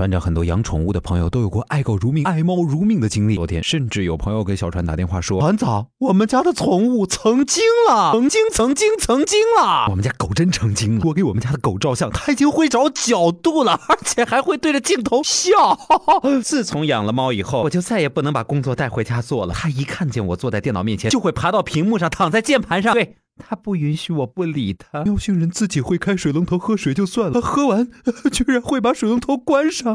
船长很多养宠物的朋友都有过爱狗如命、爱猫如命的经历。昨天甚至有朋友给小船打电话说：“船长，我们家的宠物成精了，曾经曾经曾经了。我们家狗真成精了。我给我们家的狗照相，它已经会找角度了，而且还会对着镜头笑。自从养了猫以后，我就再也不能把工作带回家做了。它一看见我坐在电脑面前，就会爬到屏幕上，躺在键盘上。对。”他不允许我不理他。喵星人自己会开水龙头喝水就算了，喝完居然会把水龙头关上。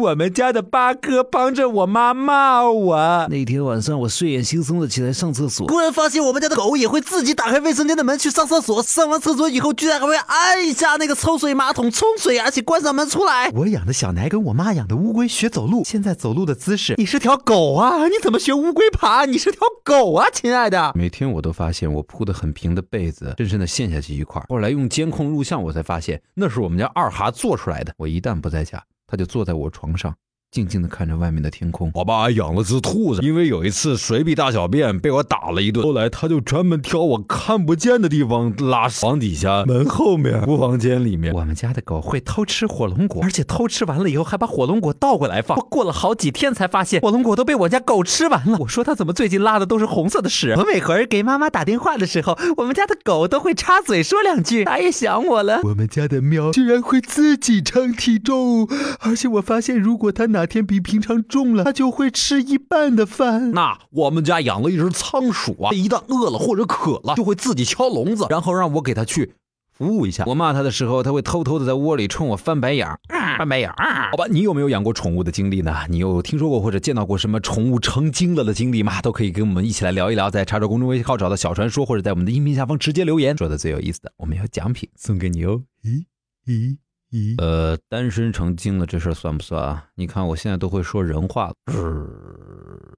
我们家的八哥帮着我妈骂我。那天晚上我睡眼惺忪的起来上厕所，突然发现我们家的狗也会自己打开卫生间的门去上厕所。上完厕所以后，居然还会按一下那个抽水马桶冲水，而且关上门出来。我养的小奶跟我妈养的乌龟学走路，现在走路的姿势。你是条狗啊？你怎么学乌龟爬？你是条狗啊，亲爱的。每天我都发现我铺的很平的。被子深深的陷下去一块，后来用监控录像，我才发现那是我们家二哈做出来的。我一旦不在家，他就坐在我床上。静静的看着外面的天空。我爸养了只兔子，因为有一次随地大小便被我打了一顿，后来他就专门挑我看不见的地方拉屎，床底下、门后面、厨房间里面。我们家的狗会偷吃火龙果，而且偷吃完了以后还把火龙果倒过来放。我过了好几天才发现火龙果都被我家狗吃完了。我说它怎么最近拉的都是红色的屎？我每回给妈妈打电话的时候，我们家的狗都会插嘴说两句，它也想我了。我们家的喵居然会自己称体重，而且我发现如果它哪。哪天比平常重了，它就会吃一半的饭。那我们家养了一只仓鼠啊，一旦饿了或者渴了，就会自己敲笼子，然后让我给它去服务一下。我骂它的时候，它会偷偷的在窝里冲我翻白眼儿，翻白眼儿。好吧，你有没有养过宠物的经历呢？你有听说过或者见到过什么宠物成精了的经历吗？都可以跟我们一起来聊一聊，在查找公众微信号找到小传说，或者在我们的音频下方直接留言。说的最有意思的，我们有奖品送给你哦。咦咦。呃，单身成精了这事儿算不算啊？你看我现在都会说人话了。